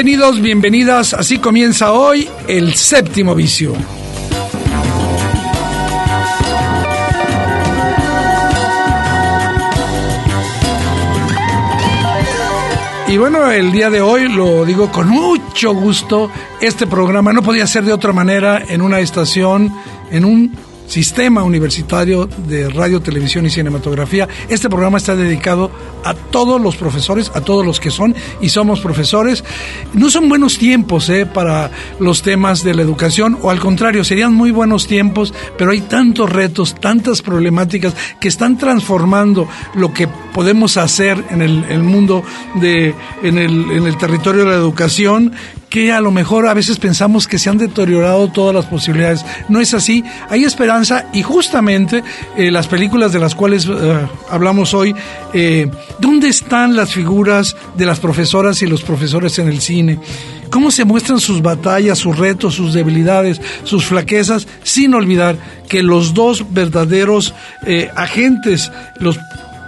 Bienvenidos, bienvenidas. Así comienza hoy el séptimo vicio. Y bueno, el día de hoy lo digo con mucho gusto. Este programa no podía ser de otra manera en una estación, en un Sistema Universitario de Radio, Televisión y Cinematografía. Este programa está dedicado a todos los profesores, a todos los que son y somos profesores. No son buenos tiempos eh, para los temas de la educación, o al contrario, serían muy buenos tiempos, pero hay tantos retos, tantas problemáticas que están transformando lo que podemos hacer en el, mundo de, en el, en el territorio de la educación que a lo mejor a veces pensamos que se han deteriorado todas las posibilidades. No es así, hay esperanza y justamente eh, las películas de las cuales eh, hablamos hoy, eh, ¿dónde están las figuras de las profesoras y los profesores en el cine? ¿Cómo se muestran sus batallas, sus retos, sus debilidades, sus flaquezas, sin olvidar que los dos verdaderos agentes, los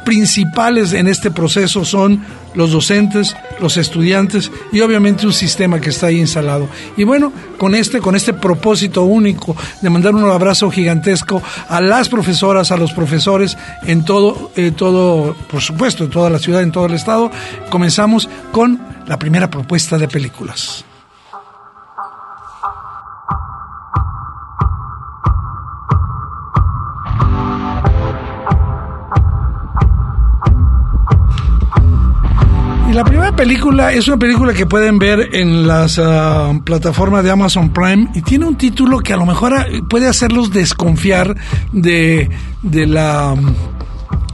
principales en este proceso son los docentes, los estudiantes y obviamente un sistema que está ahí instalado. Y bueno, con este, con este propósito único de mandar un abrazo gigantesco a las profesoras, a los profesores en todo, eh, todo, por supuesto, en toda la ciudad, en todo el estado, comenzamos con la primera propuesta de películas. Y la primera película es una película que pueden ver en las ah, plataformas de Amazon Prime y tiene un título que a lo mejor ah, puede hacerlos desconfiar de, de la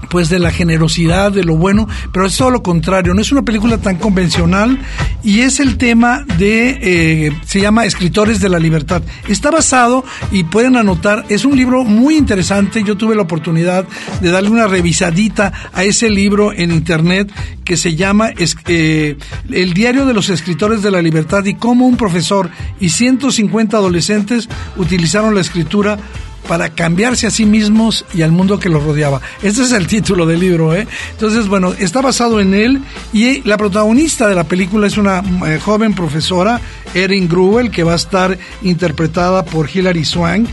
pues de la generosidad, de lo bueno, pero es todo lo contrario, no es una película tan convencional y es el tema de, eh, se llama Escritores de la Libertad. Está basado, y pueden anotar, es un libro muy interesante, yo tuve la oportunidad de darle una revisadita a ese libro en internet que se llama eh, El Diario de los Escritores de la Libertad y cómo un profesor y 150 adolescentes utilizaron la escritura para cambiarse a sí mismos y al mundo que los rodeaba. Este es el título del libro, ¿eh? Entonces, bueno, está basado en él y la protagonista de la película es una eh, joven profesora, Erin Gruel, que va a estar interpretada por Hilary Swank.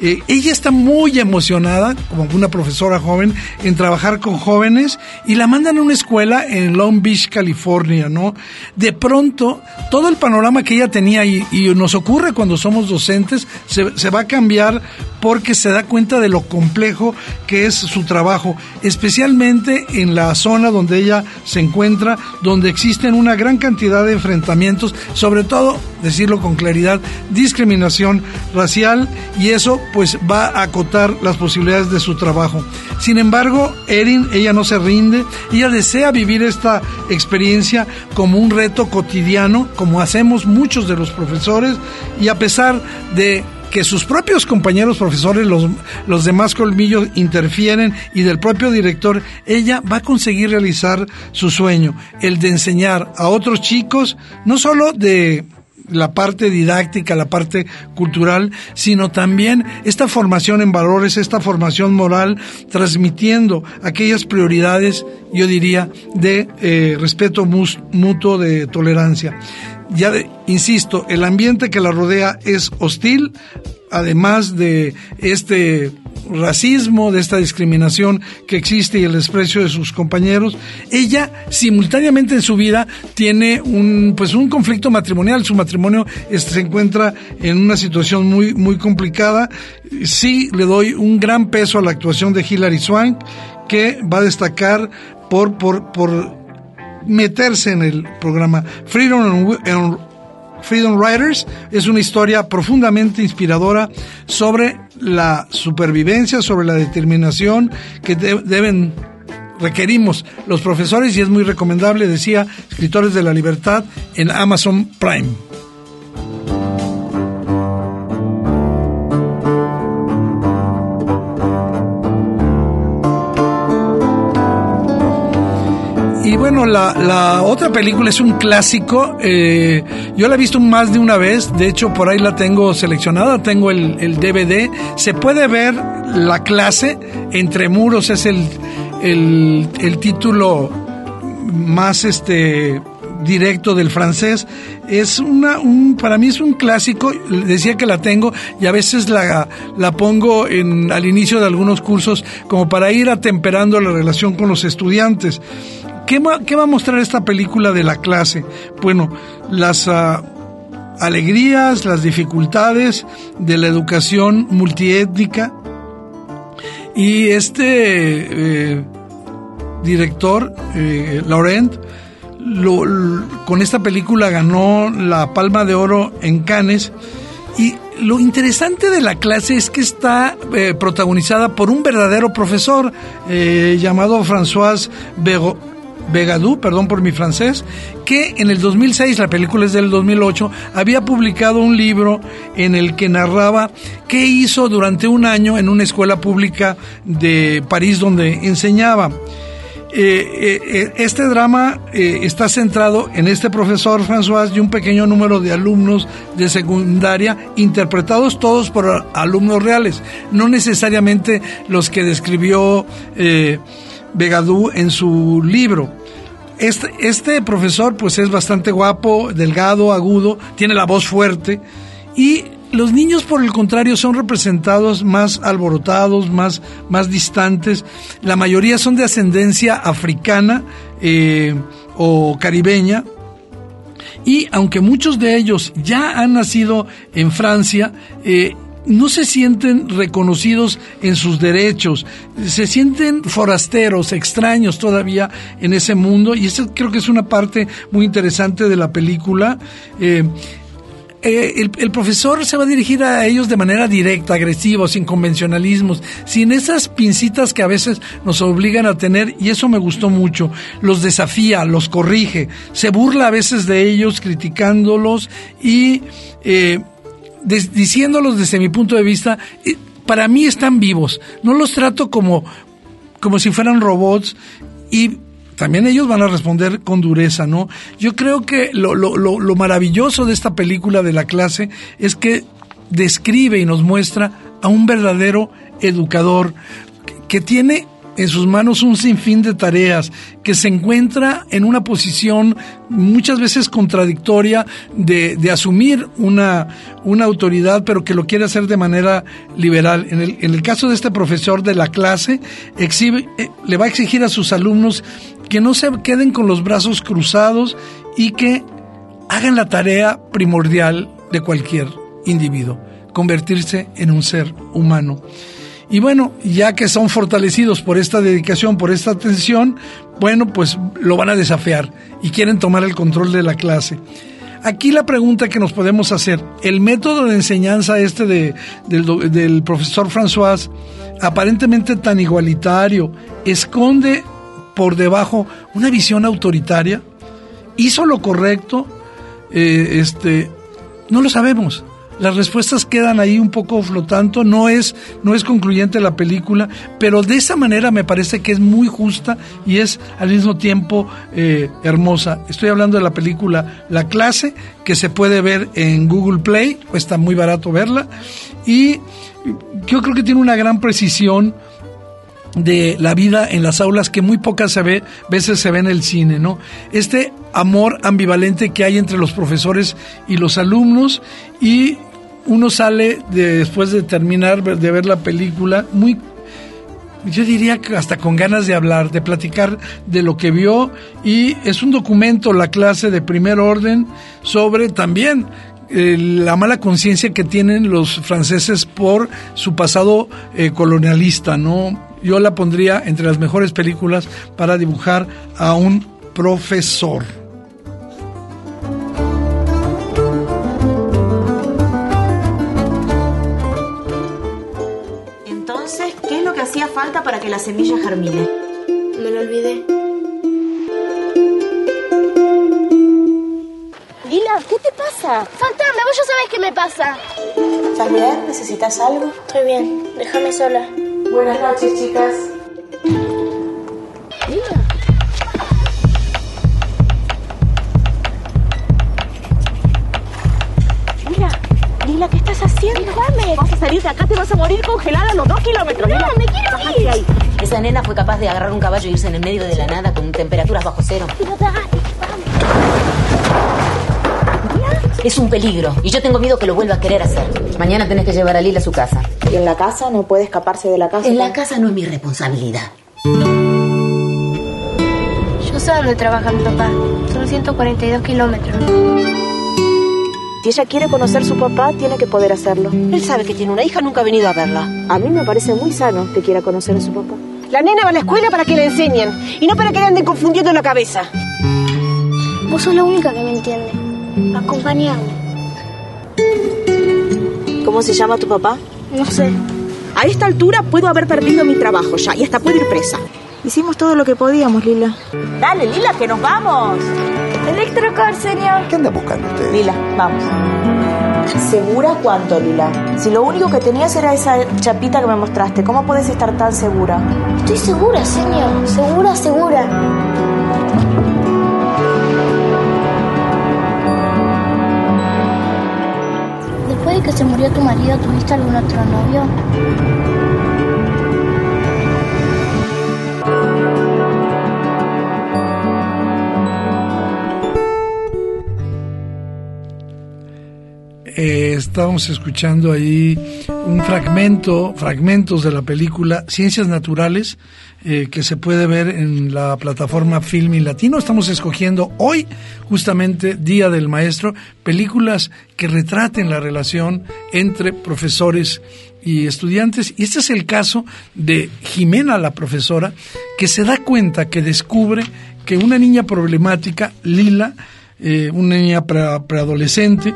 Eh, ella está muy emocionada, como una profesora joven, en trabajar con jóvenes y la mandan a una escuela en Long Beach, California, ¿no? De pronto, todo el panorama que ella tenía y, nos ocurre cuando somos docentes se, va a cambiar porque se da cuenta de lo complejo que es su trabajo, especialmente en la zona donde ella se encuentra, donde existen una gran cantidad de enfrentamientos, sobre todo, decirlo con claridad, discriminación racial y eso pues va a acotar las posibilidades de su trabajo. Sin embargo, Erin, ella no se rinde, ella desea vivir esta experiencia como un reto cotidiano, como hacemos muchos de los profesores, y a pesar de que sus propios compañeros profesores, los, los demás colmillos interfieren y del propio director, ella va a conseguir realizar su sueño, el de enseñar a otros chicos, no solo de la parte didáctica, la parte cultural, sino también esta formación en valores, esta formación moral, transmitiendo aquellas prioridades, yo diría, de eh, respeto mutuo, de tolerancia. Ya, insisto, el ambiente que la rodea es hostil, además de este racismo, de esta discriminación que existe y el desprecio de sus compañeros, ella simultáneamente en su vida tiene un pues un conflicto matrimonial, su matrimonio se encuentra en una situación muy muy complicada. Sí le doy un gran peso a la actuación de Hilary Swank que va a destacar por, por, por meterse en el programa. Freedom Freedom Riders es una historia profundamente inspiradora sobre la supervivencia, sobre la determinación que deben requerimos los profesores y es muy recomendable, decía, Escritores de la Libertad en Amazon Prime. Bueno, la, otra película es un clásico. Eh, yo la he visto más de una vez. De hecho, por ahí la tengo seleccionada. Tengo el, DVD. Se puede ver la clase. Entre muros es el, el, título más este directo del francés es una un para mí es un clásico decía que la tengo y a veces la, la pongo en al inicio de algunos cursos como para ir atemperando la relación con los estudiantes ¿Qué va, a mostrar esta película de la clase? Bueno, las ah, alegrías, las dificultades de la educación multiétnica, y este eh, director, eh, Laurent, con esta película ganó la Palma de Oro en Cannes. Y lo interesante de la clase es que está eh, protagonizada por un verdadero profesor llamado François Bego, Begadou, perdón por mi francés, que en el 2006, la película es del 2008, había publicado un libro en el que narraba qué hizo durante un año en una escuela pública de París donde enseñaba. Eh, eh, eh, este drama está centrado en este profesor François y un pequeño número de alumnos de secundaria, interpretados todos por alumnos reales, no necesariamente los que describió Begadou en su libro. Este, este profesor pues es bastante guapo, delgado, agudo, tiene la voz fuerte y los niños, por el contrario, son representados más alborotados, más, más distantes. La mayoría son de ascendencia africana eh, o caribeña. Y aunque muchos de ellos ya han nacido en Francia, eh, no se sienten reconocidos en sus derechos, se sienten forasteros, extraños todavía en ese mundo y eso creo que es una parte muy interesante de la película. Eh, eh, el, profesor se va a dirigir a ellos de manera directa, agresiva, sin convencionalismos, sin esas pincitas que a veces nos obligan a tener, y eso me gustó mucho. Los desafía, los corrige, se burla a veces de ellos, criticándolos y eh, diciéndolos desde mi punto de vista, eh, para mí están vivos. No los trato como, como si fueran robots y también ellos van a responder con dureza, ¿no? Yo creo que lo, lo, lo, maravilloso de esta película de la clase es que describe y nos muestra a un verdadero educador que tiene en sus manos un sinfín de tareas, que se encuentra en una posición muchas veces contradictoria de, asumir una, una autoridad, pero que lo quiere hacer de manera liberal. En el, en el caso de este profesor de la clase, exhibe, eh, le va a exigir a sus alumnos que no se queden con los brazos cruzados y que hagan la tarea primordial de cualquier individuo, convertirse en un ser humano. Y bueno, ya que son fortalecidos por esta dedicación, por esta atención, bueno, pues lo van a desafiar y quieren tomar el control de la clase. Aquí la pregunta que nos podemos hacer, el método de enseñanza este de, del, del profesor François, aparentemente tan igualitario, esconde por debajo una visión autoritaria, hizo lo correcto, eh, este, no lo sabemos las respuestas quedan ahí un poco flotando, no es, no es concluyente la película, pero de esa manera me parece que es muy justa y es al mismo tiempo eh, hermosa. Estoy hablando de la película La clase, que se puede ver en Google Play, cuesta muy barato verla, y yo creo que tiene una gran precisión de la vida en las aulas que muy pocas se ve, veces se ve en el cine, ¿no? Este amor ambivalente que hay entre los profesores y los alumnos y uno sale después de terminar de ver la película muy yo diría que hasta con ganas de hablar, de platicar de lo que vio y es un documento, la clase de primer orden, sobre también eh, la mala conciencia que tienen los franceses por su pasado eh, colonialista, ¿no? yo la pondría entre las mejores películas para dibujar a un profesor. Falta para que la semilla germine? Me lo olvidé. Lila, ¿qué te pasa? Fantasma, vos ya sabés qué me pasa. ¿Estás bien? ¿Necesitas algo? Estoy bien, déjame sola. Buenas noches, chicas. Morir congelada a los dos kilómetros. No, me quiero Bájate ir. ahí. Esa nena fue capaz de agarrar un caballo y irse en el medio de la nada con temperaturas bajo cero. Pero dale, vamos. Es un peligro y yo tengo miedo que lo vuelva a querer hacer. Mañana tenés que llevar a Lila a su casa. ¿Y en la casa no puede escaparse de la casa? En la casa no es mi responsabilidad. Yo sé dónde trabaja mi papá. Son 142 kilómetros. Si ella quiere conocer a su papá, tiene que poder hacerlo. Él sabe que tiene una hija, nunca ha venido a verla. A mí me parece muy sano que quiera conocer a su papá. La nena va a la escuela para que le enseñen y no para que le anden confundiendo la cabeza. Vos sos la única que me entiende. Acompañame. ¿Cómo se llama tu papá? No sé. A esta altura puedo haber perdido mi trabajo ya y hasta puedo ir presa. Hicimos todo lo que podíamos, Lila. Dale, Lila, que nos vamos. Electrocar, señor. ¿Qué anda buscando usted? Lila, vamos. ¿Segura cuánto, Lila? Si lo único que tenías era esa chapita que me mostraste, ¿cómo puedes estar tan segura? Estoy segura, señor. Segura, segura. Después de que se murió tu marido, ¿tuviste algún otro novio? Estábamos escuchando ahí un fragmento, fragmentos de la película Ciencias Naturales, eh, que se puede ver en la plataforma Filmin Latino. Estamos escogiendo hoy, justamente Día del Maestro, películas que retraten la relación entre profesores y estudiantes. Y este es el caso de Jimena, la profesora, que se da cuenta, que descubre que una niña problemática, Lila, eh, una niña pre- preadolescente,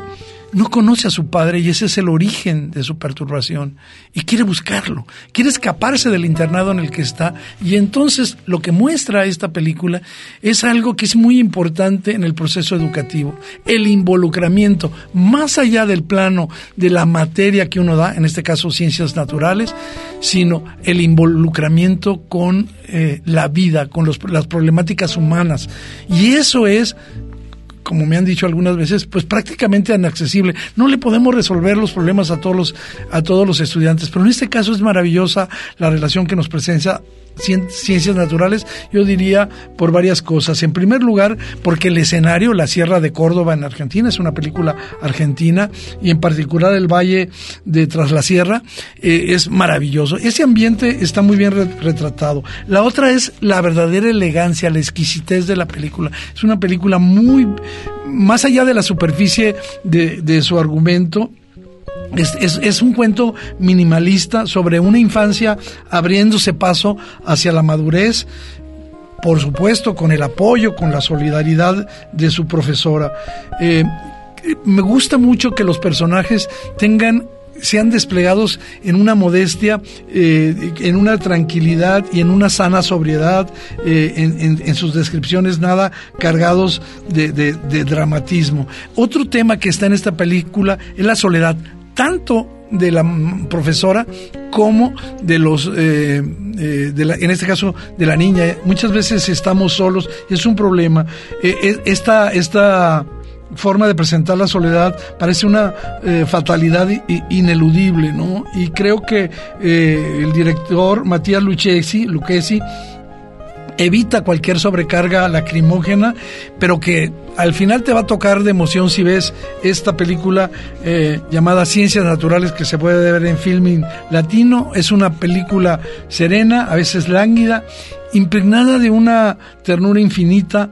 no conoce a su padre y ese es el origen de su perturbación y quiere buscarlo, quiere escaparse del internado en el que está y entonces lo que muestra esta película es algo que es muy importante en el proceso educativo, el involucramiento más allá del plano de la materia que uno da, en este caso ciencias naturales, sino el involucramiento con eh, la vida, con las problemáticas humanas. Y eso es como me han dicho algunas veces, pues prácticamente inaccesible. No le podemos resolver los problemas a todos los, a todos los estudiantes, pero en este caso es maravillosa la relación que nos presenta ciencias naturales, yo diría por varias cosas. En primer lugar, porque el escenario, la Sierra de Córdoba en Argentina, es una película argentina y en particular el Valle de Tras la Sierra eh, es maravilloso. Ese ambiente está muy bien re- retratado. La otra es la verdadera elegancia, la exquisitez de la película. Es una película muy, más allá de la superficie de su argumento, es, es- un cuento minimalista sobre una infancia abriéndose paso hacia la madurez, por supuesto con el apoyo, con la solidaridad de su profesora. Eh, me gusta mucho que los personajes tengan sean desplegados en una modestia, eh, en una tranquilidad y en una sana sobriedad eh, en, sus descripciones, nada cargados de dramatismo. Otro tema que está en esta película es la soledad, tanto de la profesora como de los, eh, eh, de la- en este caso de la niña. Muchas veces estamos solos, es un problema. Eh, esta, esta forma de presentar la soledad parece una eh, fatalidad ineludible, ¿no? Y creo que eh, el director Matías Lucchesi, Lucchesi evita cualquier sobrecarga lacrimógena, pero que al final te va a tocar de emoción si ves esta película eh, llamada Ciencias Naturales que se puede ver en Filming Latino. Es una película serena, a veces lánguida, impregnada de una ternura infinita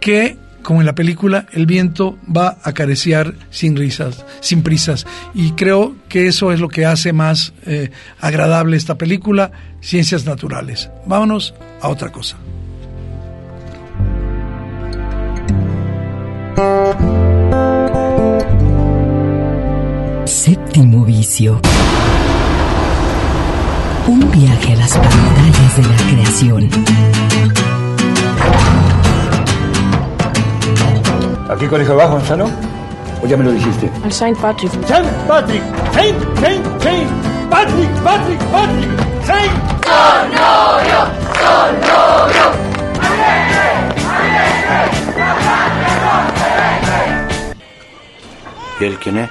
que como en la película, el viento va a acariciar sin risas, sin prisas. Y creo que eso es lo que hace más eh, agradable esta película, ciencias naturales. Vámonos a otra cosa. Séptimo vicio. Un viaje a las pantallas de la creación. ¿Aquí colegio abajo, Gonzalo? ¿O ya me lo dijiste? Al Saint Patrick. Saint Patrick, Saint, Saint, Saint, Patrick, Patrick, Patrick, Saint. ¿Y él quién es?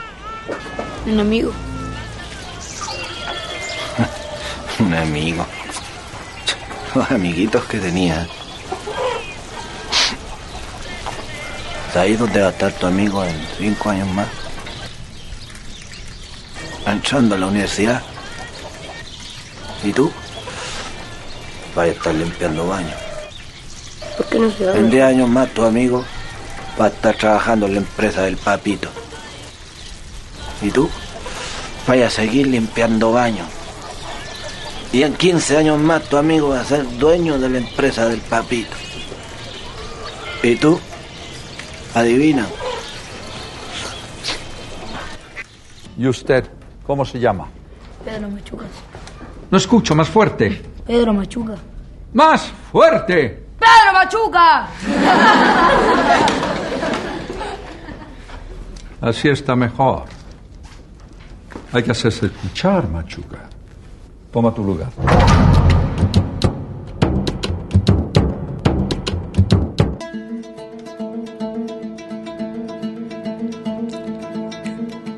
Un amigo. Un amigo. Los amiguitos que tenía. ¿Sabes dónde va a estar tu amigo en cinco años más? Entrando a la universidad. ¿Y tú? Vas a estar limpiando baños. ¿Por qué no se En habla? 10 años más tu amigo va a estar trabajando en la empresa del papito. ¿Y tú? Vaya a seguir limpiando baños. Y en 15 años más tu amigo va a ser dueño de la empresa del papito. ¿Y tú? Adivina. ¿Y usted cómo se llama? Pedro Machuca. No escucho, más fuerte. Pedro Machuca. ¡Más fuerte! ¡Pedro Machuca! Así está mejor. Hay que hacerse escuchar, Machuca. Toma tu lugar.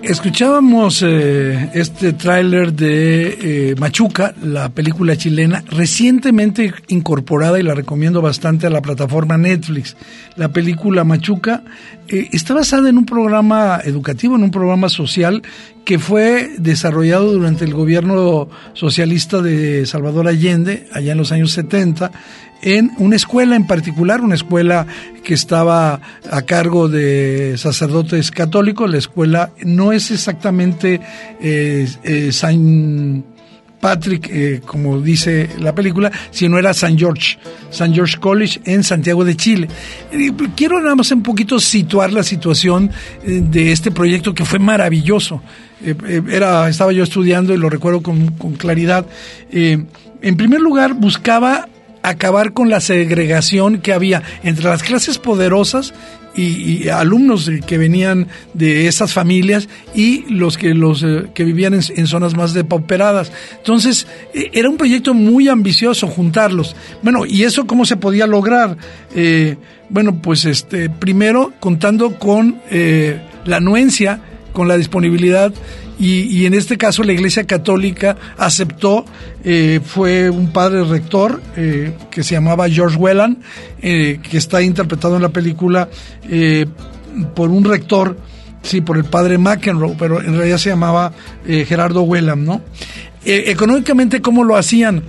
Escuchábamos eh, este tráiler de eh, Machuca, la película chilena, recientemente incorporada y la recomiendo bastante a la plataforma Netflix. La película Machuca eh, está basada en un programa educativo, en un programa social que fue desarrollado durante el gobierno socialista de Salvador Allende, allá en los años 70, en una escuela en particular, una escuela que estaba a cargo de sacerdotes católicos. La escuela no es exactamente eh, eh, Saint Patrick, eh, como dice la película, sino era San George, San George College en Santiago de Chile. Quiero nada más un poquito situar la situación eh, de este proyecto que fue maravilloso. Era, estaba yo estudiando y lo recuerdo con, claridad. En primer lugar, buscaba acabar con la segregación que había entre las clases poderosas y, alumnos que venían de esas familias y los que los eh, que vivían en, zonas más depauperadas. Entonces, eh, era un proyecto muy ambicioso juntarlos. Bueno, ¿y eso cómo se podía lograr? Eh, bueno, pues este primero contando con eh, la anuencia, con la disponibilidad y, y, en este caso la Iglesia Católica aceptó, eh, fue un padre rector eh, que se llamaba George Whelan, eh, que está interpretado en la película por un rector, sí, por el padre McEnroe, pero en realidad se llamaba Gerardo Whelan, ¿no? Económicamente, ¿cómo lo hacían?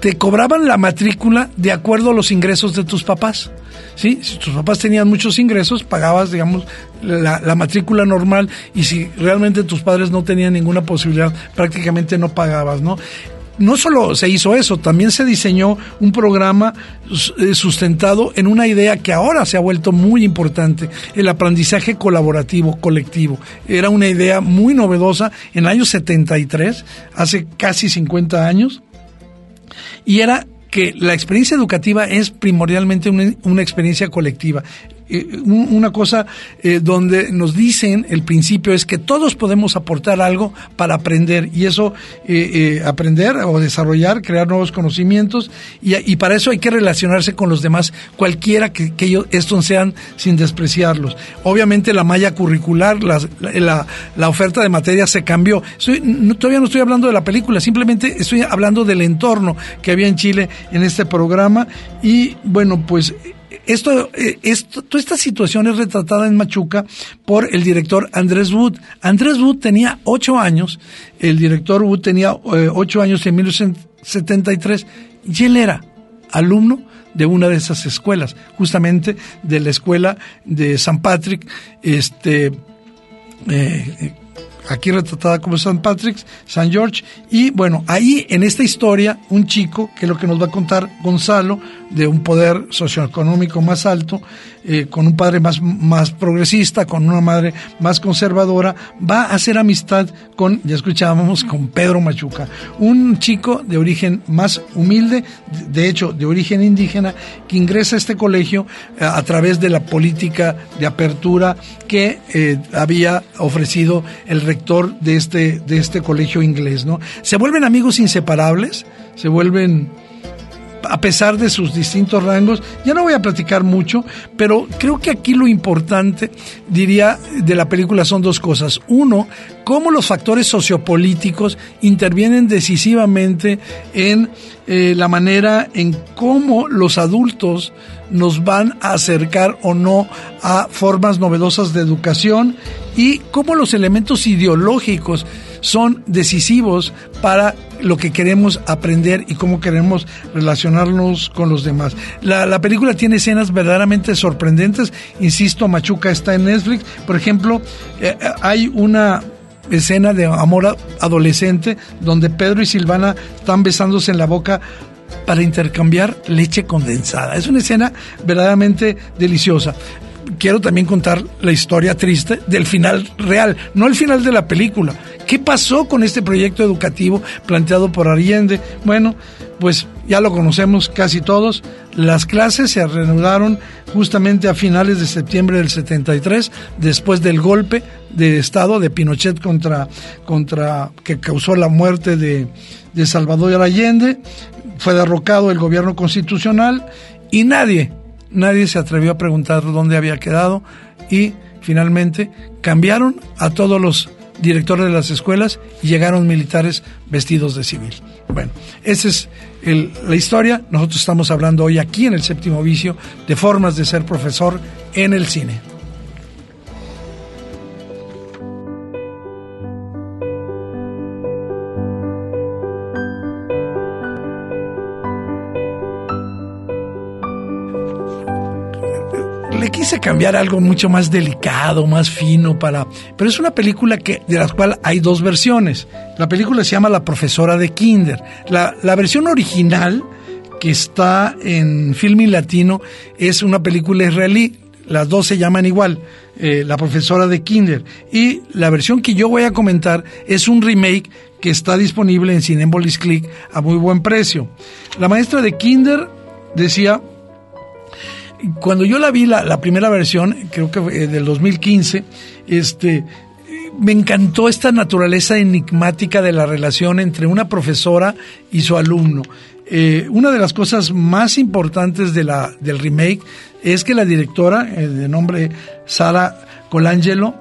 Te cobraban la matrícula de acuerdo a los ingresos de tus papás. ¿sí? Si tus papás tenían muchos ingresos, pagabas, digamos, la, la, matrícula normal y si realmente tus padres no tenían ninguna posibilidad, prácticamente no pagabas, ¿no? No solo se hizo eso, también se diseñó un programa sustentado en una idea que ahora se ha vuelto muy importante, el aprendizaje colaborativo, colectivo. Era una idea muy novedosa en el año 73, hace casi 50 años, y era que la experiencia educativa es primordialmente una, una experiencia colectiva. Eh, una cosa eh, donde nos dicen el principio es que todos podemos aportar algo para aprender y eso eh, aprender o desarrollar, crear nuevos conocimientos y, para eso hay que relacionarse con los demás, cualquiera que, ellos, estos sean sin despreciarlos. Obviamente la malla curricular, la, la, oferta de materia se cambió. Todavía no estoy hablando de la película, simplemente estoy hablando del entorno que había en Chile en este programa y bueno, pues esto, esto, toda esta situación es retratada en Machuca por el director Andrés Wood. Andrés Wood tenía ocho años, el director Wood tenía eh, ocho años en 1973 y él era alumno de una de esas escuelas, justamente de la escuela de San Patrick, este, eh, aquí retratada como St. Patrick's, St. George, y bueno, ahí en esta historia, un chico, que es lo que nos va a contar Gonzalo, de un poder socioeconómico más alto, eh, con un padre más, más progresista, con una madre más conservadora, va a hacer amistad con, ya escuchábamos, con Pedro Machuca, un chico de origen más humilde, de hecho, de origen indígena, que ingresa a este colegio eh, a través de la política de apertura que eh, había ofrecido el rector de este, de este colegio inglés, ¿no? Se vuelven amigos inseparables, se vuelven a pesar de sus distintos rangos. Ya no voy a platicar mucho, pero creo que aquí lo importante, diría, de la película son dos cosas. Uno, cómo los factores sociopolíticos intervienen decisivamente en eh, la manera en cómo los adultos nos van a acercar o no a formas novedosas de educación y cómo los elementos ideológicos son decisivos para lo que queremos aprender y cómo queremos relacionarnos con los demás. La, película tiene escenas verdaderamente sorprendentes. Insisto, Machuca está en Netflix. Por ejemplo, eh, eh, hay una escena de amor adolescente donde Pedro y Silvana están besándose en la boca para intercambiar leche condensada. Es una escena verdaderamente deliciosa quiero también contar la historia triste del final real, no el final de la película. ¿Qué pasó con este proyecto educativo planteado por Allende? Bueno, pues ya lo conocemos casi todos. Las clases se reanudaron justamente a finales de septiembre del 73, después del golpe de Estado de Pinochet contra, contra que causó la muerte de, de Salvador Allende. Fue derrocado el gobierno constitucional y nadie, nadie se atrevió a preguntar dónde había quedado y finalmente cambiaron a todos los directores de las escuelas y llegaron militares vestidos de civil. Bueno, esa es la historia. Nosotros estamos hablando hoy aquí en el séptimo vicio de formas de ser profesor en el cine. Cambiar algo mucho más delicado, más fino para, pero es una película que de la cual hay dos versiones. La película se llama La profesora de Kinder. La, versión original que está en Filming Latino es una película israelí. Las dos se llaman igual, eh, La profesora de Kinder. Y la versión que yo voy a comentar es un remake que está disponible en Cinepolis Click a muy buen precio. La maestra de Kinder decía cuando yo la vi, la, primera versión, creo que eh, del 2015, este, me encantó esta naturaleza enigmática de la relación entre una profesora y su alumno. Eh, una de las cosas más importantes de la, del remake es que la directora, eh, de nombre Sara Colangelo,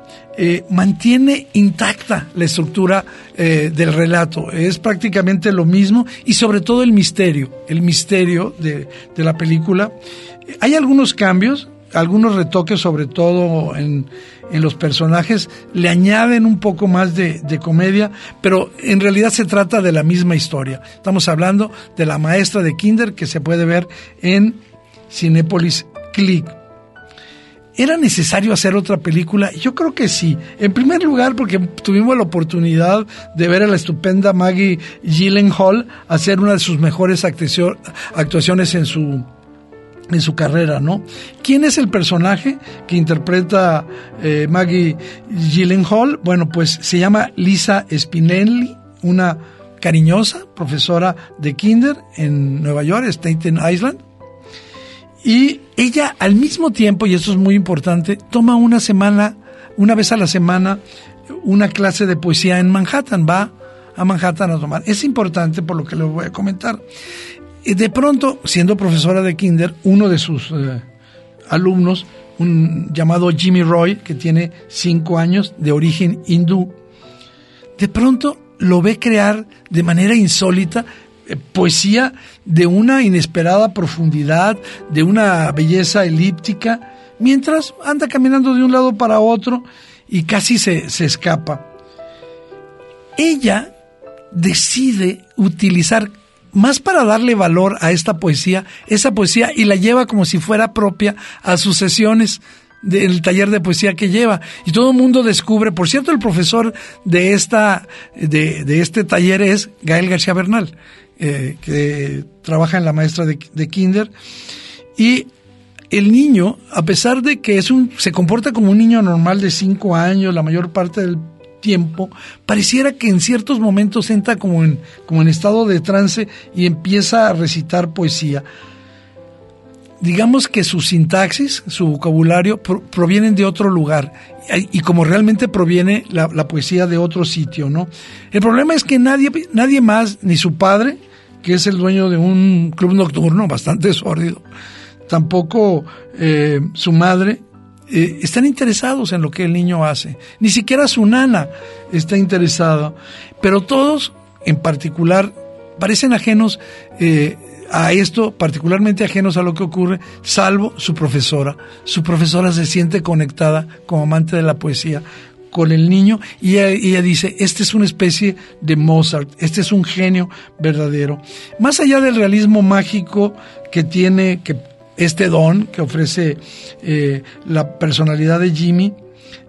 mantiene intacta la estructura del relato. Es prácticamente lo mismo y sobre todo el misterio, el misterio de, de la película. Hay algunos cambios, algunos retoques, sobre todo en, los personajes, le añaden un poco más de, comedia, pero en realidad se trata de la misma historia. Estamos hablando de la maestra de Kinder que se puede ver en Cinepolis Click. ¿Era necesario hacer otra película? Yo creo que sí. En primer lugar, porque tuvimos la oportunidad de ver a la estupenda Maggie Gyllenhaal hacer una de sus mejores actuaciones en su en su carrera, ¿no? ¿Quién es el personaje que interpreta eh, Maggie Gyllenhaal? Bueno, pues se llama Lisa Spinelli, una cariñosa profesora de kinder en Nueva York, Staten Island. Y ella al mismo tiempo, y esto es muy importante, toma una semana, una vez a la semana, una clase de poesía en Manhattan, va a Manhattan a tomar. Es importante por lo que le voy a comentar. De pronto, siendo profesora de kinder, uno de sus eh, alumnos, un llamado Jimmy Roy, que tiene cinco años, de origen hindú, de pronto lo ve crear de manera insólita eh, poesía de una inesperada profundidad, de una belleza elíptica, mientras anda caminando de un lado para otro y casi se, se escapa. Ella decide utilizar más para darle valor a esta poesía, esa poesía, y la lleva como si fuera propia a sus sesiones. del taller de poesía que lleva y todo el mundo descubre, por cierto, el profesor de esta de, de este taller es Gael García Bernal, eh, que trabaja en la maestra de, de kinder y el niño, a pesar de que es un, se comporta como un niño normal de cinco años la mayor parte del tiempo, pareciera que en ciertos momentos entra como en, como en estado de trance y empieza a recitar poesía. Digamos que su sintaxis, su vocabulario, provienen de otro lugar y como realmente proviene la, poesía de otro sitio, ¿no? El problema es que nadie, nadie más, ni su padre, que es el dueño de un club nocturno bastante sórdido, tampoco eh, su madre, eh, están interesados en lo que el niño hace. Ni siquiera su nana está interesada. Pero todos, en particular, parecen ajenos eh, a esto, particularmente ajenos a lo que ocurre, salvo su profesora. Su profesora se siente conectada como amante de la poesía con el niño y ella, ella, dice, este es una especie de Mozart, este es un genio verdadero. Más allá del realismo mágico que tiene, que este don que ofrece eh, la personalidad de Jimmy.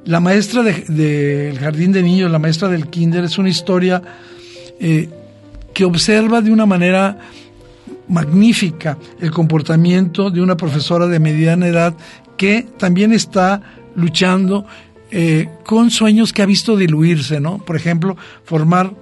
La maestra del de, jardín de niños, la maestra del kinder, es una historia eh, que observa de una manera magnífica el comportamiento de una profesora de mediana edad que también está luchando eh, con sueños que ha visto diluirse, ¿no? Por ejemplo, formar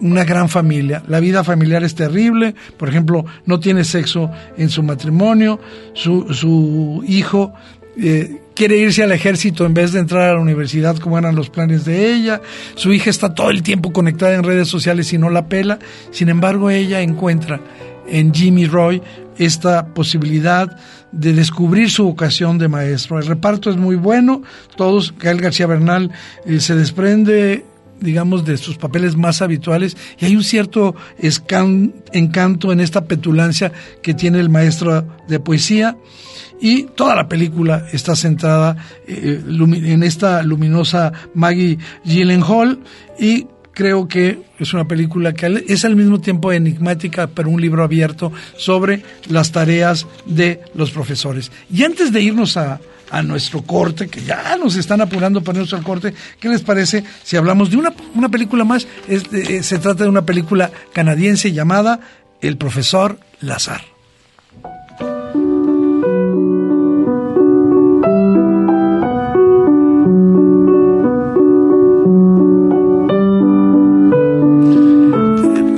una gran familia. La vida familiar es terrible, por ejemplo, no tiene sexo en su matrimonio, su, su hijo eh, quiere irse al ejército en vez de entrar a la universidad como eran los planes de ella, su hija está todo el tiempo conectada en redes sociales y no la pela, sin embargo ella encuentra en Jimmy Roy esta posibilidad de descubrir su vocación de maestro. El reparto es muy bueno, todos, Gael García Bernal eh, se desprende digamos, de sus papeles más habituales y hay un cierto encanto en esta petulancia que tiene el maestro de poesía y toda la película está centrada eh, en esta luminosa Maggie Gyllenhaal y creo que es una película que es al mismo tiempo enigmática, pero un libro abierto sobre las tareas de los profesores. Y antes de irnos a, a nuestro corte, que ya nos están apurando para nuestro corte. ¿Qué les parece si hablamos de una, una película más? Eh, se trata de una película canadiense llamada El profesor Lazar.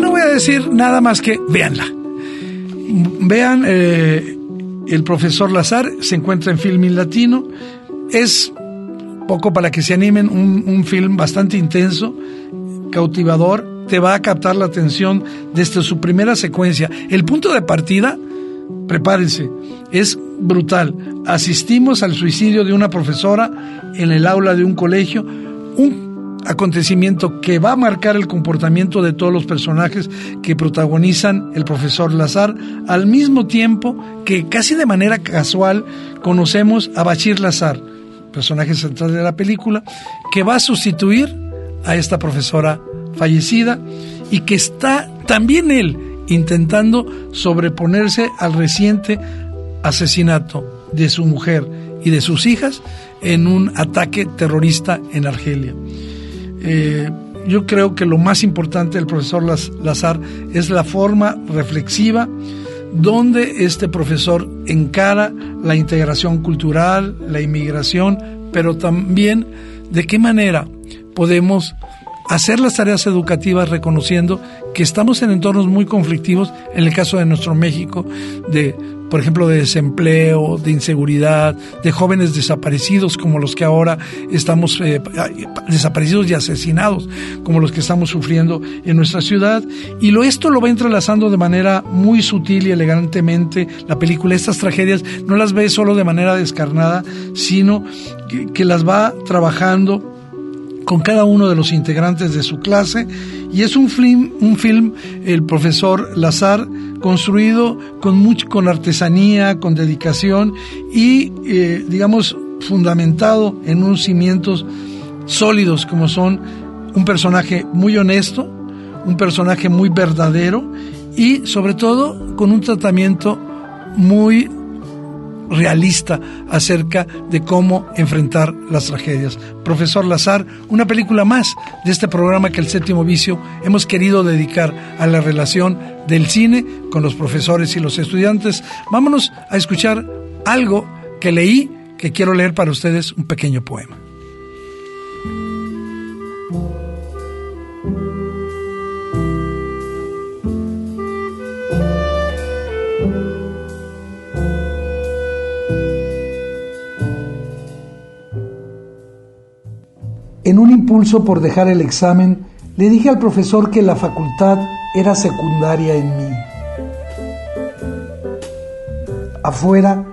No voy a decir nada más que véanla. Vean eh, el profesor Lazar se encuentra en Filming Latino. Es poco para que se animen, un, un film bastante intenso, cautivador, te va a captar la atención desde su primera secuencia. El punto de partida, prepárense, es brutal. Asistimos al suicidio de una profesora en el aula de un colegio, un acontecimiento que va a marcar el comportamiento de todos los personajes que protagonizan el profesor Lazar, al mismo tiempo que casi de manera casual conocemos a Bachir Lazar, personaje central de la película, que va a sustituir a esta profesora fallecida y que está también él intentando sobreponerse al reciente asesinato de su mujer y de sus hijas en un ataque terrorista en Argelia. Eh, yo creo que lo más importante del profesor Lazar es la forma reflexiva donde este profesor encara la integración cultural, la inmigración, pero también de qué manera podemos hacer las tareas educativas reconociendo que estamos en entornos muy conflictivos, en el caso de nuestro México, de por ejemplo, de desempleo, de inseguridad, de jóvenes desaparecidos como los que ahora estamos eh, desaparecidos y asesinados, como los que estamos sufriendo en nuestra ciudad. Y lo, esto lo va entrelazando de manera muy sutil y elegantemente la película. Estas tragedias no las ve solo de manera descarnada, sino que, que las va trabajando con cada uno de los integrantes de su clase y es un film, un film el profesor Lazar construido con mucho, con artesanía, con dedicación y eh, digamos fundamentado en unos cimientos sólidos como son un personaje muy honesto, un personaje muy verdadero y sobre todo con un tratamiento muy realista acerca de cómo enfrentar las tragedias. Profesor Lazar, una película más de este programa que el séptimo vicio hemos querido dedicar a la relación del cine con los profesores y los estudiantes. Vámonos a escuchar algo que leí que quiero leer para ustedes un pequeño poema. En un impulso por dejar el examen, le dije al profesor que la facultad era secundaria en mí. Afuera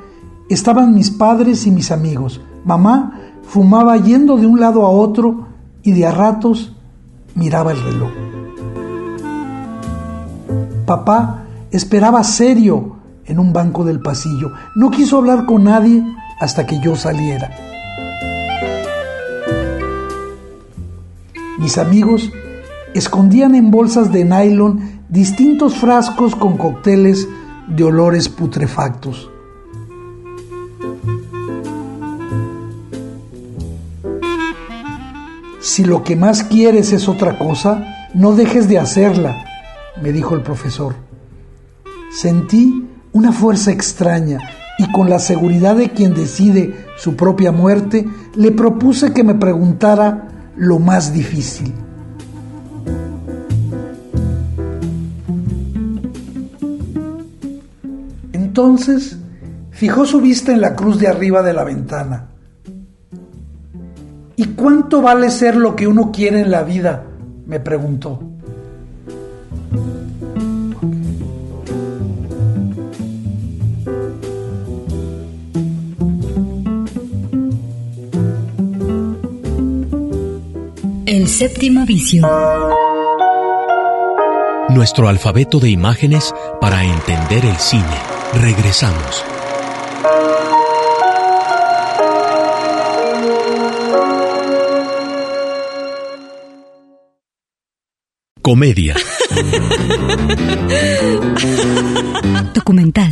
estaban mis padres y mis amigos. Mamá fumaba yendo de un lado a otro y de a ratos miraba el reloj. Papá esperaba serio en un banco del pasillo. No quiso hablar con nadie hasta que yo saliera. Mis amigos escondían en bolsas de nylon distintos frascos con cócteles de olores putrefactos. Si lo que más quieres es otra cosa, no dejes de hacerla, me dijo el profesor. Sentí una fuerza extraña y con la seguridad de quien decide su propia muerte, le propuse que me preguntara lo más difícil. Entonces fijó su vista en la cruz de arriba de la ventana. ¿Y cuánto vale ser lo que uno quiere en la vida? me preguntó. El séptimo vicio. Nuestro alfabeto de imágenes para entender el cine. Regresamos. Comedia. Documental.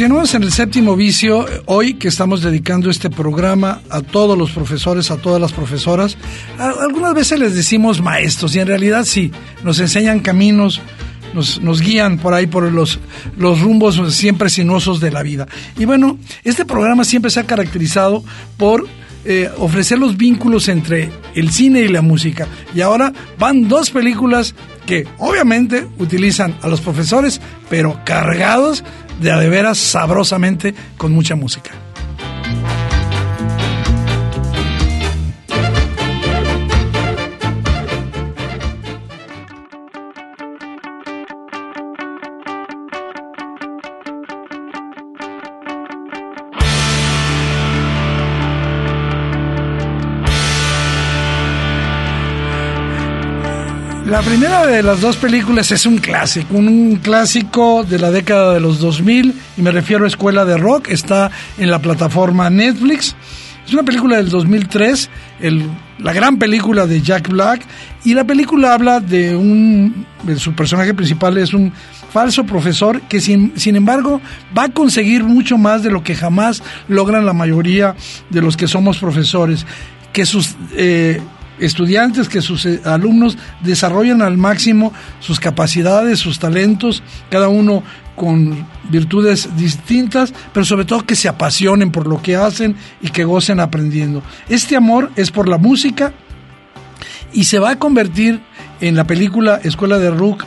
Continuamos en el séptimo vicio, hoy que estamos dedicando este programa a todos los profesores, a todas las profesoras. Algunas veces les decimos maestros y en realidad sí, nos enseñan caminos, nos, nos, guían por ahí por los, los rumbos siempre sinuosos de la vida. Y bueno, este programa siempre se ha caracterizado por eh, ofrecer los vínculos entre el cine y la música. Y ahora van dos películas que obviamente utilizan a los profesores, pero cargados de a de veras sabrosamente con mucha música. La primera de las dos películas es un clásico, un clásico de la década de los 2000, y me refiero a Escuela de Rock, está en la plataforma Netflix. Es una película del 2003, el, la gran película de Jack Black, y la película habla de un, su personaje principal es un falso profesor que sin, sin embargo va a conseguir mucho más de lo que jamás logran la mayoría de los que somos profesores, que sus... Eh, estudiantes, que sus eh, alumnos desarrollen al máximo sus capacidades, sus talentos, cada uno con virtudes distintas, pero sobre todo que se apasionen por lo que hacen y que gocen aprendiendo. Este amor es por la música y se va a convertir en la película Escuela de Rook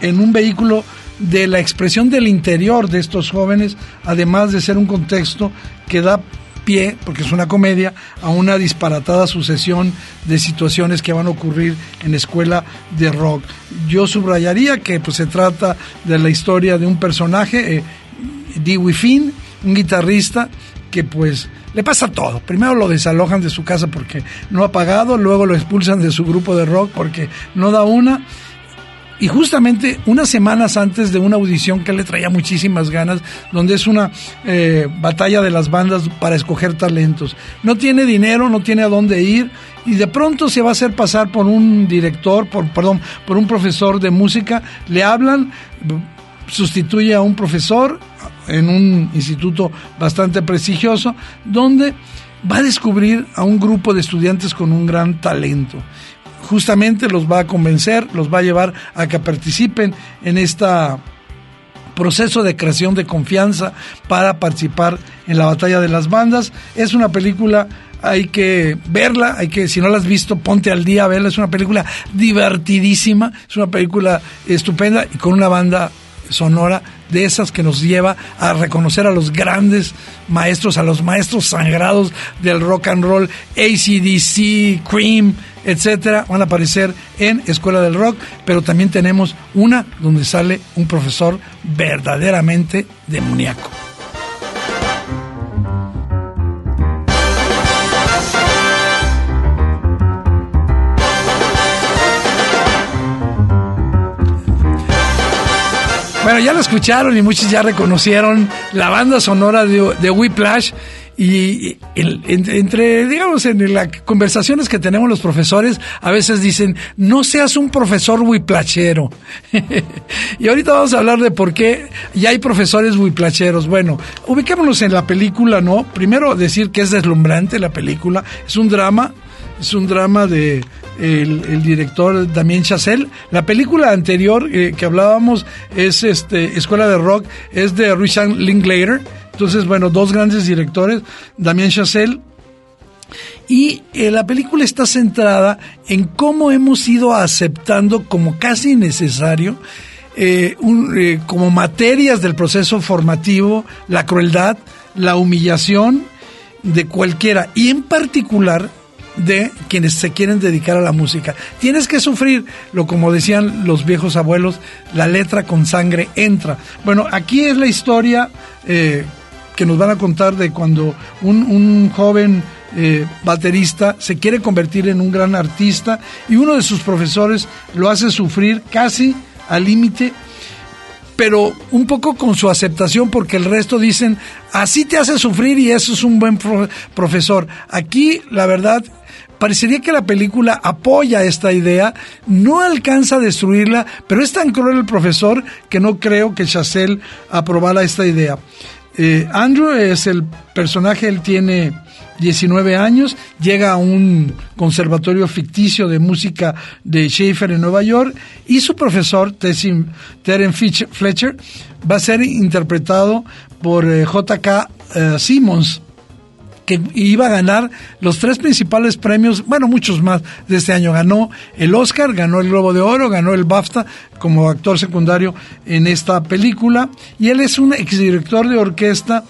en un vehículo de la expresión del interior de estos jóvenes, además de ser un contexto que da pie, porque es una comedia, a una disparatada sucesión de situaciones que van a ocurrir en escuela de rock. Yo subrayaría que pues, se trata de la historia de un personaje, eh, Dewey Finn, un guitarrista que pues le pasa todo. Primero lo desalojan de su casa porque no ha pagado, luego lo expulsan de su grupo de rock porque no da una. Y justamente unas semanas antes de una audición que le traía muchísimas ganas, donde es una eh, batalla de las bandas para escoger talentos. No tiene dinero, no tiene a dónde ir y de pronto se va a hacer pasar por un director, por, perdón, por un profesor de música. Le hablan, sustituye a un profesor en un instituto bastante prestigioso, donde va a descubrir a un grupo de estudiantes con un gran talento. Justamente los va a convencer, los va a llevar a que participen en este proceso de creación de confianza para participar en la batalla de las bandas. Es una película hay que verla, hay que, si no la has visto, ponte al día a verla. Es una película divertidísima, es una película estupenda y con una banda sonora de esas que nos lleva a reconocer a los grandes maestros, a los maestros sangrados del rock and roll, ACDC, Cream, etcétera, van a aparecer en Escuela del Rock, pero también tenemos una donde sale un profesor verdaderamente demoníaco. Bueno, ya lo escucharon y muchos ya reconocieron la banda sonora de, de Whiplash. Y entre, digamos, en las conversaciones que tenemos los profesores, a veces dicen, no seas un profesor whiplachero. y ahorita vamos a hablar de por qué ya hay profesores whiplacheros. Bueno, ubiquémonos en la película, ¿no? Primero decir que es deslumbrante la película, es un drama, es un drama de, el, director Damien Chazelle. La película anterior eh, que hablábamos es este Escuela de Rock, es de Richard Linklater. Entonces, bueno, dos grandes directores, Damien Chazelle y eh, la película está centrada en cómo hemos ido aceptando como casi necesario, eh, como materias del proceso formativo, la crueldad, la humillación de cualquiera, y en particular de quienes se quieren dedicar a la música. Tienes que sufrir, lo como decían los viejos abuelos, la letra con sangre entra. Bueno, aquí es la historia eh, que nos van a contar de cuando un, joven eh, baterista se quiere convertir en un gran artista y uno de sus profesores lo hace sufrir casi al límite pero un poco con su aceptación porque el resto dicen, así te hace sufrir y eso es un buen profesor. Aquí, la verdad, parecería que la película apoya esta idea, no alcanza a destruirla, pero es tan cruel el profesor que no creo que Chazelle aprobara esta idea. Eh, Andrew es el personaje, él tiene 19 años, llega a un conservatorio ficticio de música de Schaefer en Nueva York y su profesor, Terence Fletcher, va a ser interpretado por eh, J.K. Eh, Simmons que iba a ganar los tres principales premios, bueno, muchos más de este año. Ganó el Oscar, ganó el Globo de Oro, ganó el BAFTA como actor secundario en esta película. Y él es un exdirector de orquesta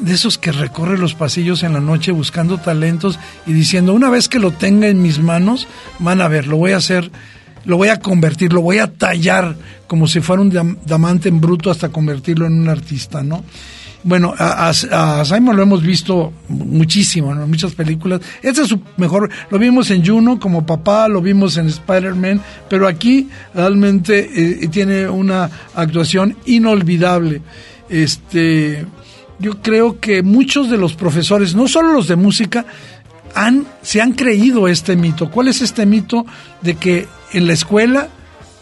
de esos que recorre los pasillos en la noche buscando talentos y diciendo, una vez que lo tenga en mis manos, van a ver, lo voy a hacer, lo voy a convertir, lo voy a tallar como si fuera un diamante en bruto hasta convertirlo en un artista, ¿no? Bueno, a, Simon lo hemos visto muchísimo en muchas películas. Este es su mejor, lo vimos en Juno como papá, lo vimos en Spider-Man, pero aquí realmente eh, tiene una actuación inolvidable. Este, yo creo que muchos de los profesores, no solo los de música, han, se han creído este mito. ¿Cuál es este mito de que en la escuela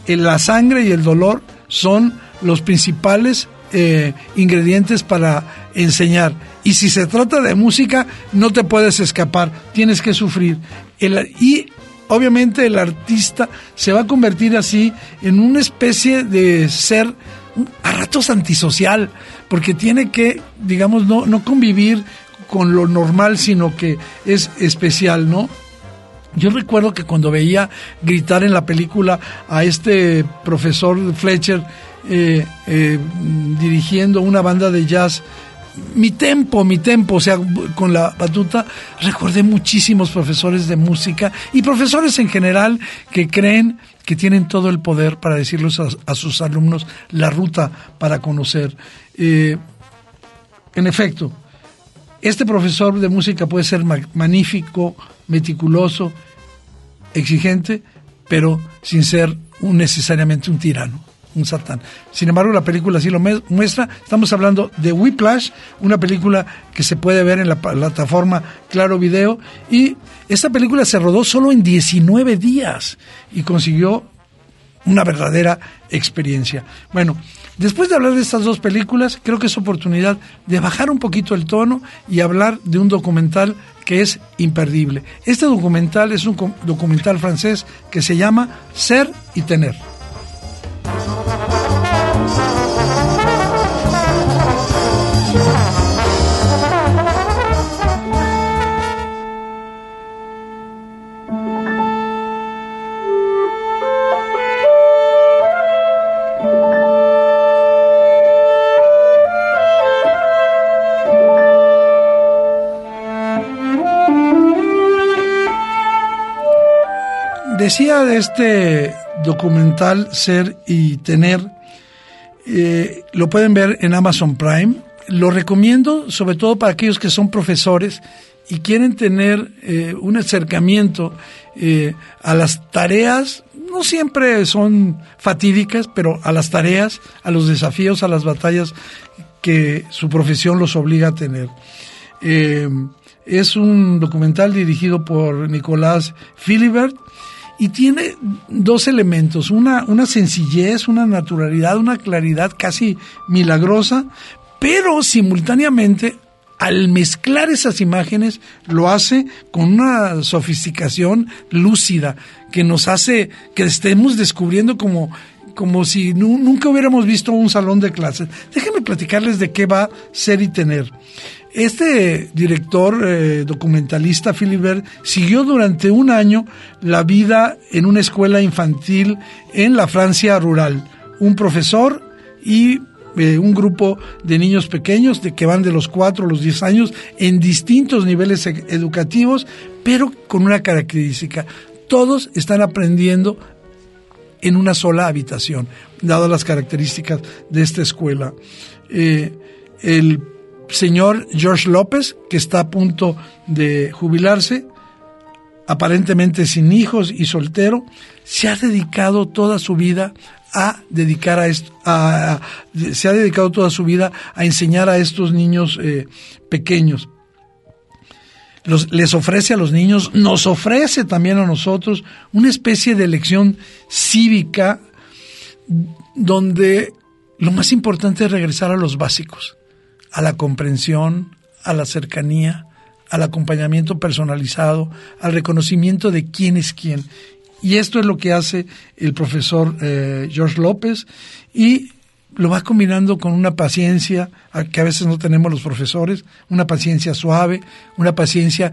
en la sangre y el dolor son los principales eh, ingredientes para enseñar. Y si se trata de música, no te puedes escapar, tienes que sufrir. y obviamente el artista se va a convertir así en una especie de ser a ratos antisocial, porque tiene que, digamos, no, no convivir con lo normal, sino que es especial, ¿no? Yo recuerdo que cuando veía gritar en la película a este profesor Fletcher, eh, eh, dirigiendo una banda de jazz mi tempo, mi tempo, o sea, con la batuta, recordé muchísimos profesores de música y profesores en general que creen que tienen todo el poder para decirles a, sus alumnos la ruta para conocer. Eh, en efecto, este profesor de música puede ser magnífico, meticuloso, exigente, pero sin ser necesariamente un tirano un satán. Sin embargo, la película sí lo muestra. Estamos hablando de Whiplash, una película que se puede ver en la plataforma Claro Video. Y esta película se rodó solo en 19 días y consiguió una verdadera experiencia. Bueno, después de hablar de estas dos películas, creo que es oportunidad de bajar un poquito el tono y hablar de un documental que es imperdible. Este documental es un documental francés que se llama Ser y Tener. Decía de este documental Ser y Tener, eh, lo pueden ver en Amazon Prime. Lo recomiendo sobre todo para aquellos que son profesores y quieren tener eh, un acercamiento eh, a las tareas, no siempre son fatídicas, pero a las tareas, a los desafíos, a las batallas que su profesión los obliga a tener. es un documental dirigido por Nicolás Philibert y tiene dos elementos, una, una sencillez, una naturalidad, una claridad casi milagrosa, pero simultáneamente al mezclar esas imágenes lo hace con una sofisticación lúcida que nos hace que estemos descubriendo como como si nunca hubiéramos visto un salón de clases. Déjenme platicarles de qué va ser y tener. Este director eh, documentalista Philibert siguió durante un año la vida en una escuela infantil en la Francia rural. Un profesor y eh, un grupo de niños pequeños de que van de los 4 a los 10 años en distintos niveles e-, educativos, pero con una característica. Todos están aprendiendo en una sola habitación, dadas las características de esta escuela. Eh, el señor George López, que está a punto de jubilarse, aparentemente sin hijos y soltero, se ha dedicado toda su vida a dedicar a esto, se ha dedicado toda su vida a enseñar a estos niños eh, pequeños. les ofrece a los niños, nos ofrece también a nosotros una especie de lección cívica donde lo más importante es regresar a los básicos a la comprensión, a la cercanía, al acompañamiento personalizado, al reconocimiento de quién es quién. Y esto es lo que hace el profesor eh, George López y lo va combinando con una paciencia que a veces no tenemos los profesores, una paciencia suave, una paciencia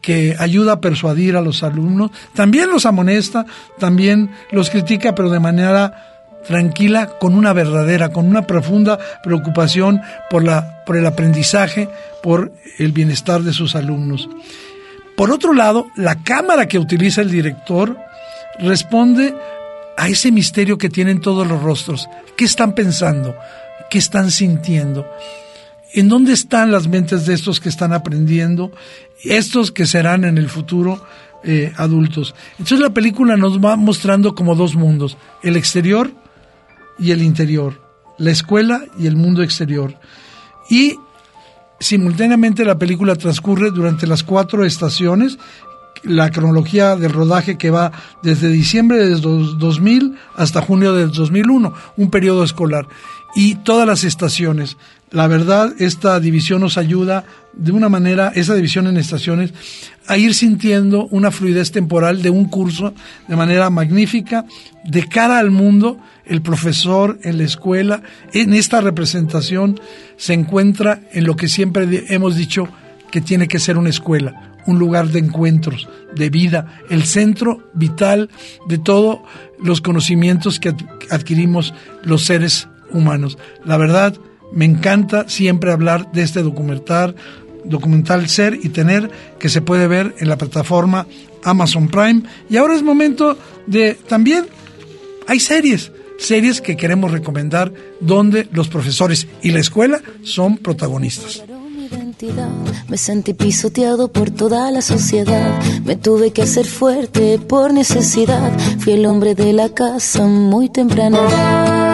que ayuda a persuadir a los alumnos, también los amonesta, también los critica, pero de manera tranquila, con una verdadera, con una profunda preocupación por, la, por el aprendizaje, por el bienestar de sus alumnos. Por otro lado, la cámara que utiliza el director responde a ese misterio que tienen todos los rostros. ¿Qué están pensando? ¿Qué están sintiendo? ¿En dónde están las mentes de estos que están aprendiendo? Estos que serán en el futuro eh, adultos. Entonces la película nos va mostrando como dos mundos, el exterior y el interior, la escuela y el mundo exterior. Y simultáneamente la película transcurre durante las cuatro estaciones, la cronología del rodaje que va desde diciembre de 2000 hasta junio del 2001, un periodo escolar, y todas las estaciones. La verdad, esta división nos ayuda de una manera, esa división en estaciones, a ir sintiendo una fluidez temporal de un curso de manera magnífica, de cara al mundo, el profesor en la escuela, en esta representación se encuentra en lo que siempre hemos dicho que tiene que ser una escuela, un lugar de encuentros, de vida, el centro vital de todos los conocimientos que adquirimos los seres humanos. La verdad, Me encanta siempre hablar de este documental, documental Ser y Tener, que se puede ver en la plataforma Amazon Prime. Y ahora es momento de también, hay series, series que queremos recomendar donde los profesores y la escuela son protagonistas. Me sentí pisoteado por toda la sociedad. Me tuve que hacer fuerte por necesidad. Fui el hombre de la casa muy temprana.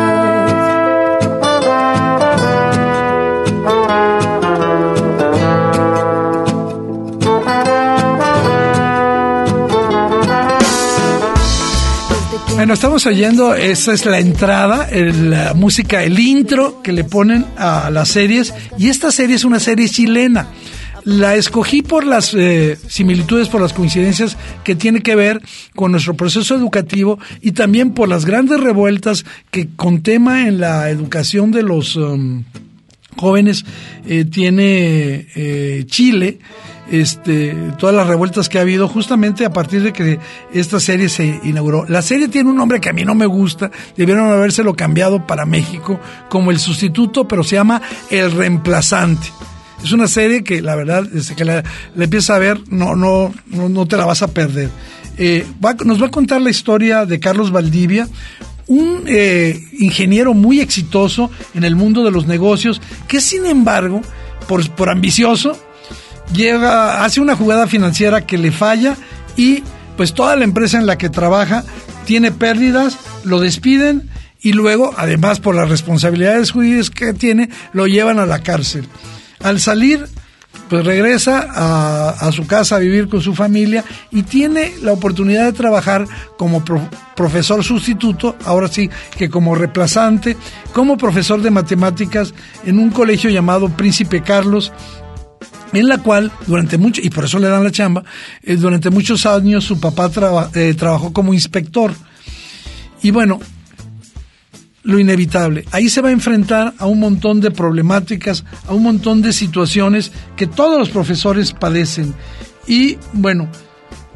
Bueno, estamos oyendo, esa es la entrada, la música, el intro que le ponen a las series. Y esta serie es una serie chilena. La escogí por las eh, similitudes, por las coincidencias que tiene que ver con nuestro proceso educativo y también por las grandes revueltas que con tema en la educación de los um, jóvenes eh, tiene eh, Chile este, todas las revueltas que ha habido justamente a partir de que esta serie se inauguró. La serie tiene un nombre que a mí no me gusta, debieron habérselo cambiado para México como el sustituto, pero se llama El Reemplazante. Es una serie que la verdad, desde que la, empiezas a ver, no, no, no, te la vas a perder. Eh, nos va a contar la historia de Carlos Valdivia, un eh, ingeniero muy exitoso en el mundo de los negocios, que sin embargo, por, por ambicioso, llega, hace una jugada financiera que le falla y pues toda la empresa en la que trabaja tiene pérdidas, lo despiden y luego, además por las responsabilidades jurídicas que tiene, lo llevan a la cárcel. Al salir, pues regresa a, su casa a vivir con su familia y tiene la oportunidad de trabajar como profesor sustituto, ahora sí que como reemplazante, como profesor de matemáticas en un colegio llamado Príncipe Carlos en la cual durante mucho, y por eso le dan la chamba, eh, durante muchos años su papá eh, trabajó como inspector. Y bueno, lo inevitable, ahí se va a enfrentar a un montón de problemáticas, a un montón de situaciones que todos los profesores padecen. Y bueno,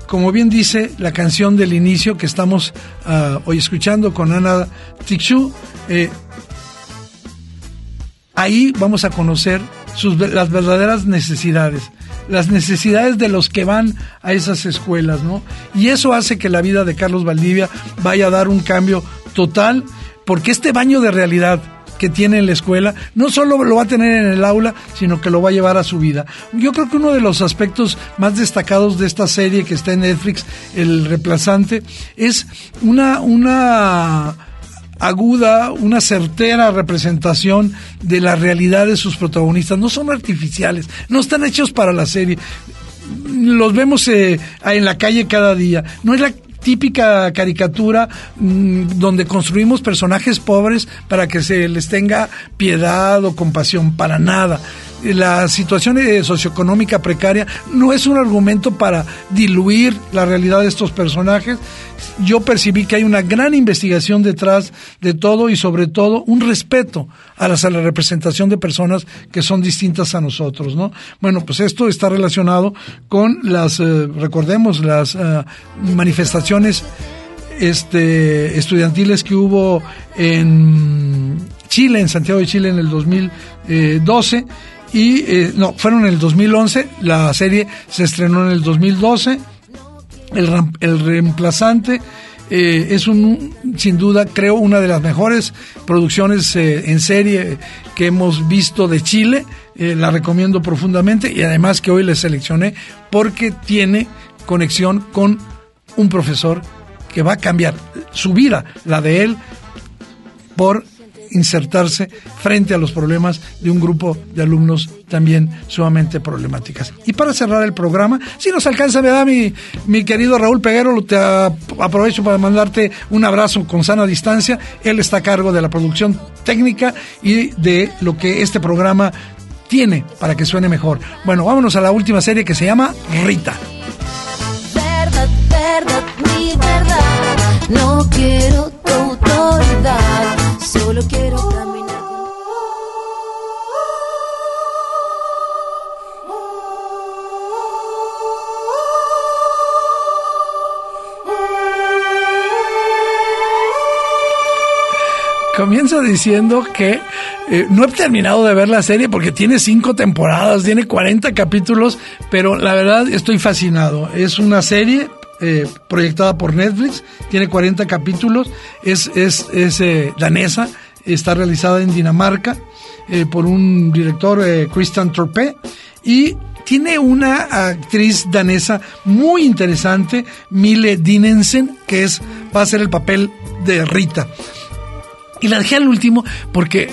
como bien dice la canción del inicio que estamos ah, hoy escuchando con Ana Tikshu, eh, ahí vamos a conocer las verdaderas necesidades, las necesidades de los que van a esas escuelas, ¿no? Y eso hace que la vida de Carlos Valdivia vaya a dar un cambio total, porque este baño de realidad que tiene en la escuela, no solo lo va a tener en el aula, sino que lo va a llevar a su vida. Yo creo que uno de los aspectos más destacados de esta serie que está en Netflix, El Reemplazante, es una, una aguda, una certera representación de la realidad de sus protagonistas. No son artificiales, no están hechos para la serie. Los vemos eh, en la calle cada día. No es la típica caricatura mm, donde construimos personajes pobres para que se les tenga piedad o compasión, para nada la situación eh, socioeconómica precaria no es un argumento para diluir la realidad de estos personajes. Yo percibí que hay una gran investigación detrás de todo y sobre todo un respeto a la, representación de personas que son distintas a nosotros, ¿no? Bueno, pues esto está relacionado con las, eh, recordemos, las eh, manifestaciones este, estudiantiles que hubo en Chile, en Santiago de Chile en el 2012 y eh, no, fueron en el 2011, la serie se estrenó en el 2012, el, el reemplazante eh, es un, sin duda, creo, una de las mejores producciones eh, en serie que hemos visto de Chile, la recomiendo profundamente y además que hoy le seleccioné porque tiene conexión con un profesor que va a cambiar su vida, la de él, por insertarse frente a los problemas de un grupo de alumnos también sumamente problemáticas. Y para cerrar el programa, si nos alcanza, ¿verdad, mi, mi querido Raúl Peguero? Te aprovecho para mandarte un abrazo con sana distancia. Él está a cargo de la producción técnica y de lo que este programa tiene para que suene mejor. Bueno, vámonos a la última serie que se llama Rita. Verdad, verdad, mi verdad. No quiero tu autoridad Solo quiero caminar. comienzo diciendo que eh, no he terminado de ver la serie porque tiene cinco temporadas, tiene 40 capítulos, pero la verdad estoy fascinado. Es una serie eh, proyectada por Netflix, tiene 40 capítulos, es, es, es eh, danesa, está realizada en Dinamarca por un director, Christian Torpé, y tiene una actriz danesa muy interesante, Mille Dinensen, que es, va a ser el papel de Rita. Y la dejé al último porque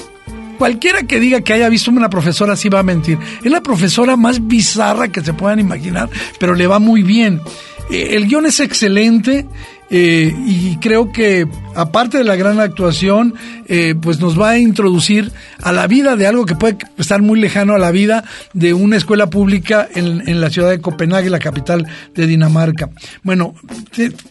cualquiera que diga que haya visto una profesora así va a mentir. Es la profesora más bizarra que se puedan imaginar, pero le va muy bien. El guion es excelente eh, y creo que aparte de la gran actuación, eh, pues nos va a introducir a la vida de algo que puede estar muy lejano a la vida de una escuela pública en, en la ciudad de Copenhague, la capital de Dinamarca. Bueno,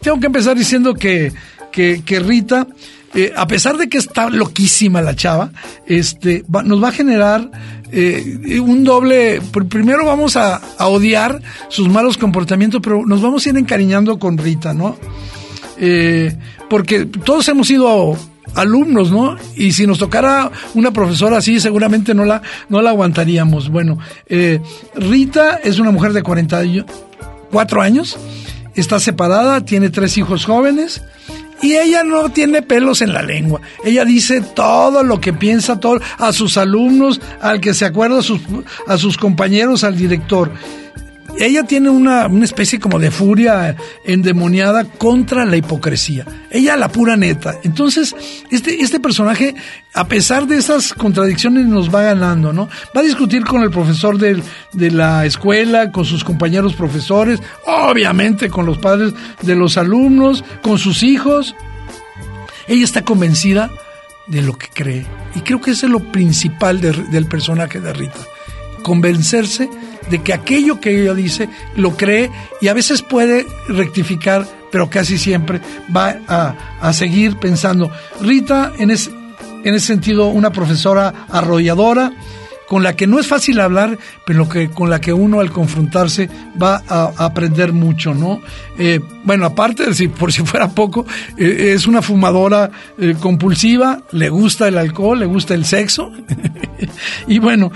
tengo que empezar diciendo que, que, Rita eh, a pesar de que está loquísima la chava, este, nos va a generar eh, un doble. Primero vamos a, odiar sus malos comportamientos, pero nos vamos a ir encariñando con Rita, ¿no? Eh, porque todos hemos sido alumnos, ¿no? Y si nos tocara una profesora así, seguramente no la, no la aguantaríamos. Bueno, Rita es una mujer de 44 años, está separada, tiene tres hijos jóvenes y ella no tiene pelos en la lengua. Ella dice todo lo que piensa todo, a sus alumnos, al que se acuerda, a sus, a sus compañeros, al director ella tiene una, una, especie como de furia endemoniada contra la hipocresía. Ella la pura neta. Entonces, este, este personaje, a pesar de esas contradicciones, nos va ganando, ¿no? Va a discutir con el profesor de, la escuela, con sus compañeros profesores, obviamente con los padres de los alumnos, con sus hijos. Ella está convencida de lo que cree. Y creo que ese es lo principal del personaje de Rita. Convencerse de que aquello que ella dice lo cree y a veces puede rectificar, pero casi siempre va a, seguir pensando. Rita, en, en ese sentido, una profesora arrolladora, con la que no es fácil hablar, pero que, con la que uno al confrontarse va a, aprender mucho, ¿no? Eh, bueno, aparte, si, por si fuera poco, eh, es una fumadora eh, compulsiva, le gusta el alcohol, le gusta el sexo, y bueno,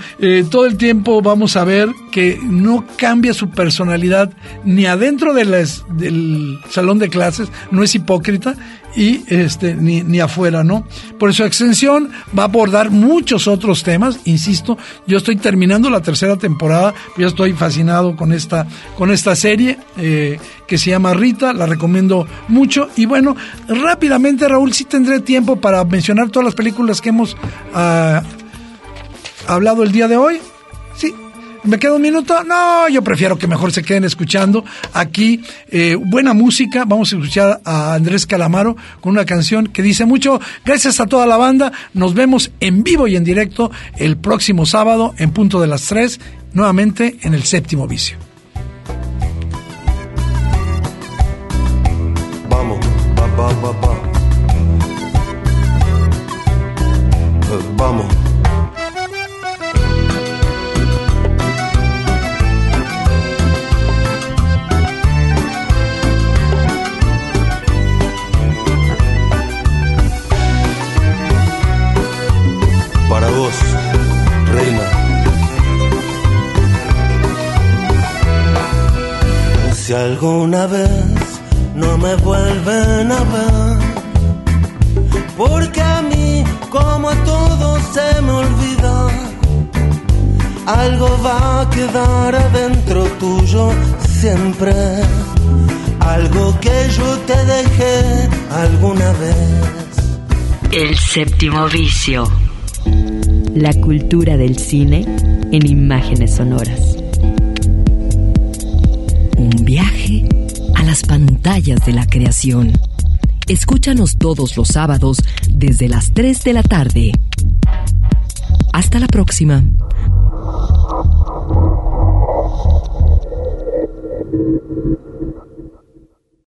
todo el tiempo vamos a ver que no cambia su personalidad ni adentro de del salón de clases, no es hipócrita, y este ni, ni afuera, ¿no? Por su extensión va a abordar muchos otros temas, insisto, yo estoy terminando la tercera temporada, yo estoy fascinado con esta, con esta serie eh, que se llama Rita, la recomiendo mucho y bueno, rápidamente Raúl, si tendré tiempo para mencionar todas las películas que hemos ah, hablado el día de hoy. ¿Me queda un minuto? No, yo prefiero que mejor se queden escuchando aquí eh, buena música. Vamos a escuchar a Andrés Calamaro con una canción que dice mucho. Gracias a toda la banda. Nos vemos en vivo y en directo el próximo sábado en punto de las 3, nuevamente en el séptimo vicio. Vamos, va, va, va, va. Vamos. Si alguna vez no me vuelven a ver, porque a mí, como a todos, se me olvida. Algo va a quedar adentro tuyo siempre. Algo que yo te dejé alguna vez. El séptimo vicio. La cultura del cine en imágenes sonoras. Un viaje a las pantallas de la creación. Escúchanos todos los sábados desde las 3 de la tarde. Hasta la próxima.